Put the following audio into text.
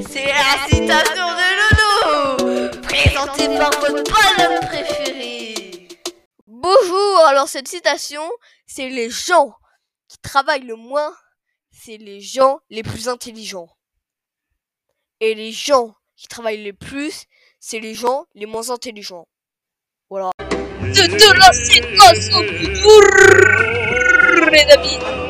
C'est la citation de Loulou Présentée par votre bonhomme préféré Bonjour, alors cette citation, c'est les gens qui travaillent le moins, c'est les gens les plus intelligents. Et les gens qui travaillent le plus, c'est les gens les moins intelligents. Voilà. De, la citation amis